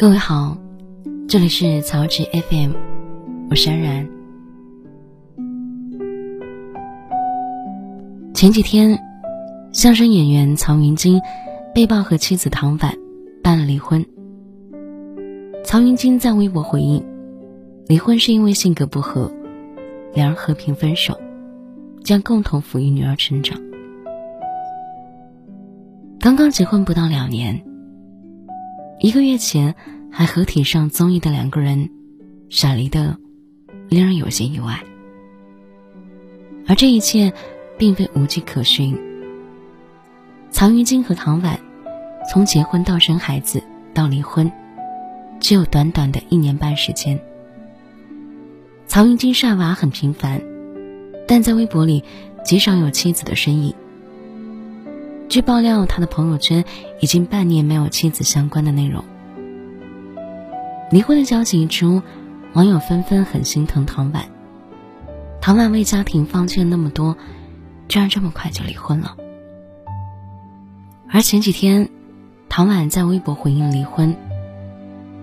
各位好，这里是曹植 FM，我是安然。前几天，相声演员曹云金被曝和妻子唐婉办了离婚。曹云金在微博回应，离婚是因为性格不合，两人和平分手，将共同抚育女儿成长。刚刚结婚不到两年。一个月前还合体上综艺的两个人，闪离的令人有些意外。而这一切并非无迹可寻。曹云金和唐婉从结婚到生孩子到离婚，只有短短的一年半时间。曹云金晒娃很频繁，但在微博里极少有妻子的身影。据爆料，他的朋友圈已经半年没有妻子相关的内容。离婚的消息一出，网友纷纷很心疼唐婉。唐婉为家庭放弃了那么多，居然这么快就离婚了。而前几天，唐婉在微博回应离婚，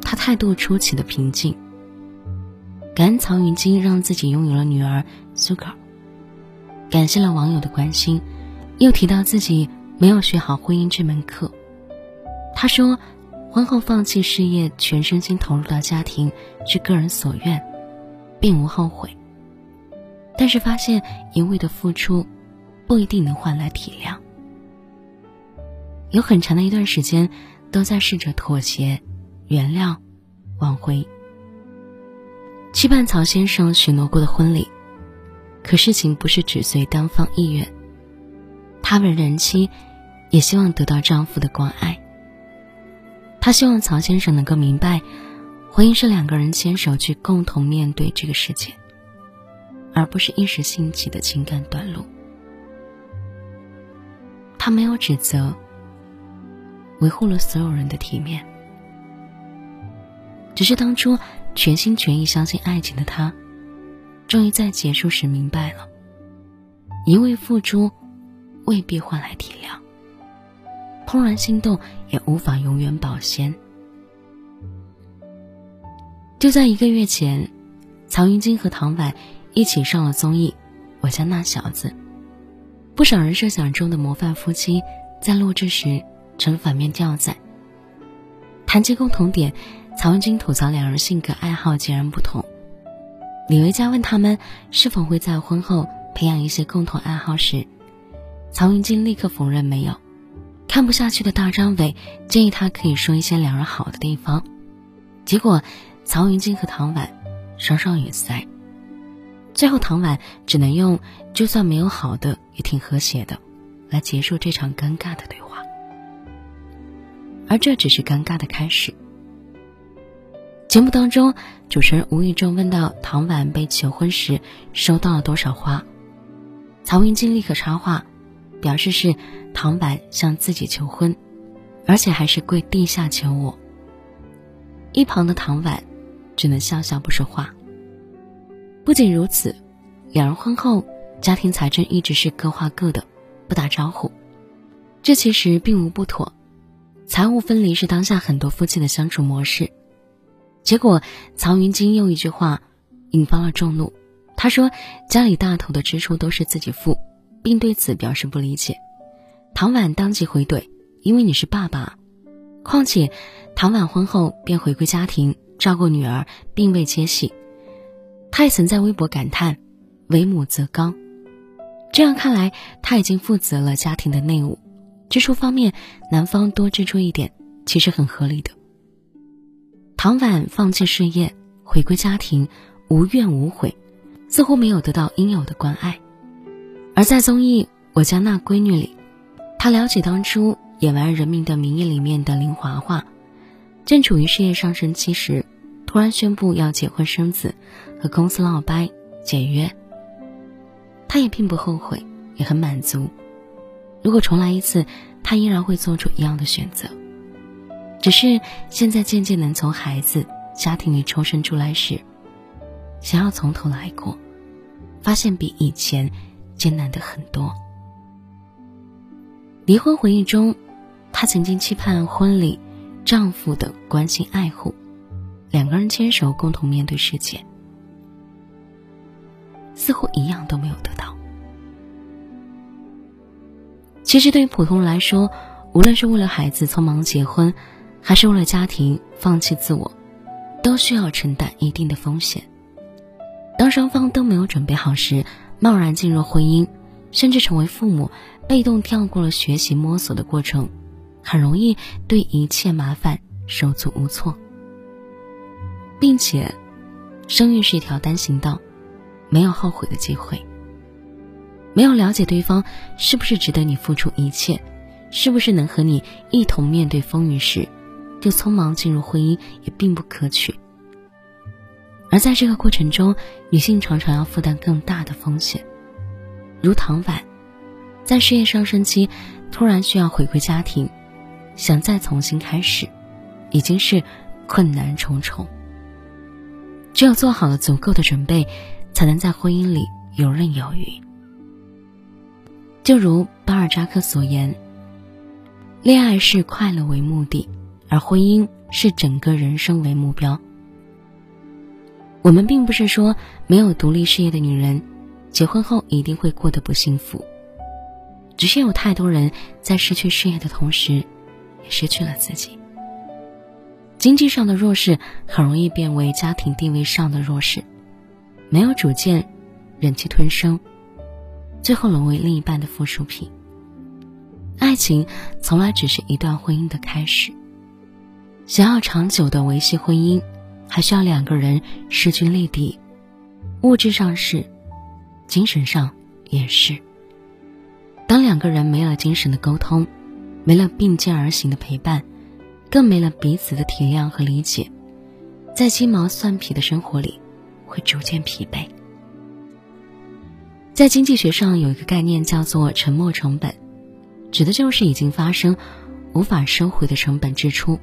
她态度出奇的平静，感恩曹云金让自己拥有了女儿苏可，感谢了网友的关心，又提到自己。没有学好婚姻这门课，他说，婚后放弃事业，全身心投入到家庭是个人所愿，并无后悔。但是发现一味的付出，不一定能换来体谅。有很长的一段时间，都在试着妥协、原谅、挽回，期盼曹先生许诺过的婚礼，可事情不是只随单方意愿，他为人妻。也希望得到丈夫的关爱。她希望曹先生能够明白，婚姻是两个人牵手去共同面对这个世界，而不是一时兴起的情感短路。她没有指责，维护了所有人的体面。只是当初全心全意相信爱情的她，终于在结束时明白了，一味付出，未必换来体谅。怦然心动也无法永远保鲜。就在一个月前，曹云金和唐婉一起上了综艺《我家那小子》，不少人设想中的模范夫妻，在录制时成了反面教材。谈及共同点，曹云金吐槽两人性格爱好截然不同。李维嘉问他们是否会在婚后培养一些共同爱好时，曹云金立刻否认没有。看不下去的大张伟建议他可以说一些两人好的地方，结果曹云金和唐婉双双语塞。最后唐婉只能用“就算没有好的，也挺和谐的”来结束这场尴尬的对话。而这只是尴尬的开始。节目当中，主持人无意中问到唐婉被求婚时收到了多少花，曹云金立刻插话。表示是唐婉向自己求婚，而且还是跪地下求我。一旁的唐婉只能笑笑不说话。不仅如此，两人婚后家庭财政一直是各花各的，不打招呼。这其实并无不妥，财务分离是当下很多夫妻的相处模式。结果曹云金用一句话引发了众怒，他说家里大头的支出都是自己付。并对此表示不理解，唐婉当即回怼：“因为你是爸爸，况且唐婉婚后便回归家庭照顾女儿，并未接戏。”他也曾在微博感叹：“为母则刚。”这样看来，他已经负责了家庭的内务，支出方面男方多支出一点，其实很合理的。唐婉放弃事业，回归家庭，无怨无悔，似乎没有得到应有的关爱。而在综艺《我家那闺女》里，他聊起当初演完《人民的名义》里面的林华华，正处于事业上升期时，突然宣布要结婚生子，和公司闹掰解约。他也并不后悔，也很满足。如果重来一次，他依然会做出一样的选择。只是现在渐渐能从孩子家庭里抽身出来时，想要从头来过，发现比以前。艰难的很多。离婚回忆中，她曾经期盼婚礼丈夫的关心爱护，两个人牵手共同面对世界，似乎一样都没有得到。其实，对于普通人来说，无论是为了孩子匆忙结婚，还是为了家庭放弃自我，都需要承担一定的风险。当双方都没有准备好时，贸然进入婚姻，甚至成为父母，被动跳过了学习摸索的过程，很容易对一切麻烦手足无措，并且，生育是一条单行道，没有后悔的机会。没有了解对方是不是值得你付出一切，是不是能和你一同面对风雨时，就匆忙进入婚姻也并不可取。而在这个过程中，女性常常要负担更大的风险，如唐婉，在事业上升期，突然需要回归家庭，想再重新开始，已经是困难重重。只有做好了足够的准备，才能在婚姻里游刃有余。就如巴尔扎克所言：“恋爱是快乐为目的，而婚姻是整个人生为目标。”我们并不是说没有独立事业的女人，结婚后一定会过得不幸福，只是有太多人在失去事业的同时，也失去了自己。经济上的弱势很容易变为家庭地位上的弱势，没有主见，忍气吞声。最后沦为另一半的附属品。爱情从来只是一段婚姻的开始。想要长久的维系婚姻，还需要两个人势均力敌，物质上是，精神上也是。当两个人没了精神的沟通，没了并肩而行的陪伴，更没了彼此的体谅和理解，在鸡毛蒜皮的生活里，会逐渐疲惫。在经济学上有一个概念叫做沉没成本，指的就是已经发生、无法收回的成本支出。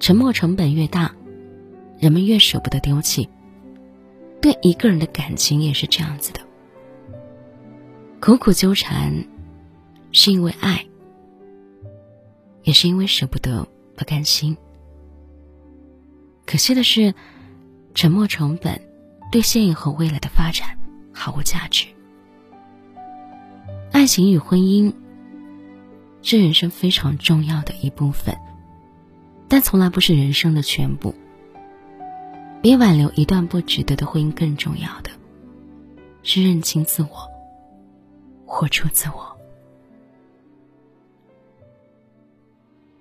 沉没成本越大，人们越舍不得丢弃。对一个人的感情也是这样子的，苦苦纠缠，是因为爱，也是因为舍不得、不甘心。可惜的是，沉没成本对现以后未来的发展。毫无价值。爱情与婚姻是人生非常重要的一部分，但从来不是人生的全部。比挽留一段不值得的婚姻更重要的，是认清自我，活出自我。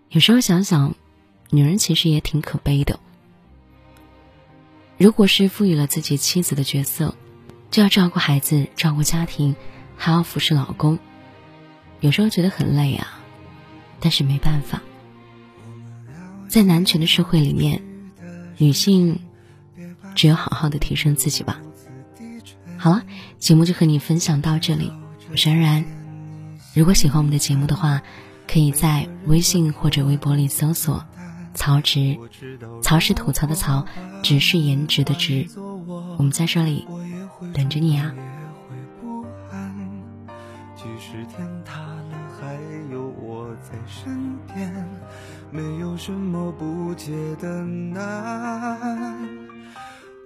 有时候想想，女人其实也挺可悲的。如果是赋予了自己妻子的角色。就要照顾孩子，照顾家庭，还要服侍老公，有时候觉得很累啊，但是没办法。在男权的社会里面，女性只有好好的提升自己吧。好了，节目就和你分享到这里，我是安然。如果喜欢我们的节目的话，可以在微信或者微博里搜索“曹植”，曹是吐槽的曹，植是颜值的植。我们在这里。等着你啊即使天塌了还有我在身边没有什么不解的难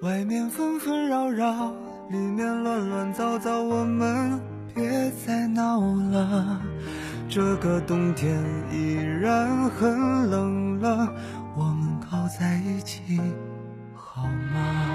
外面纷纷扰扰里面乱乱糟糟我们别再闹了。这个冬天依然很冷了我们靠在一起好吗？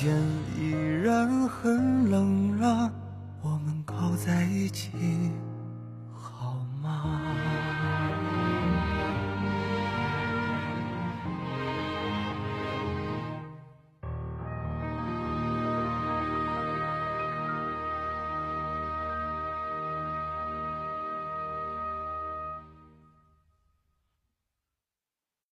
天依然很冷了，我们靠在一起好吗？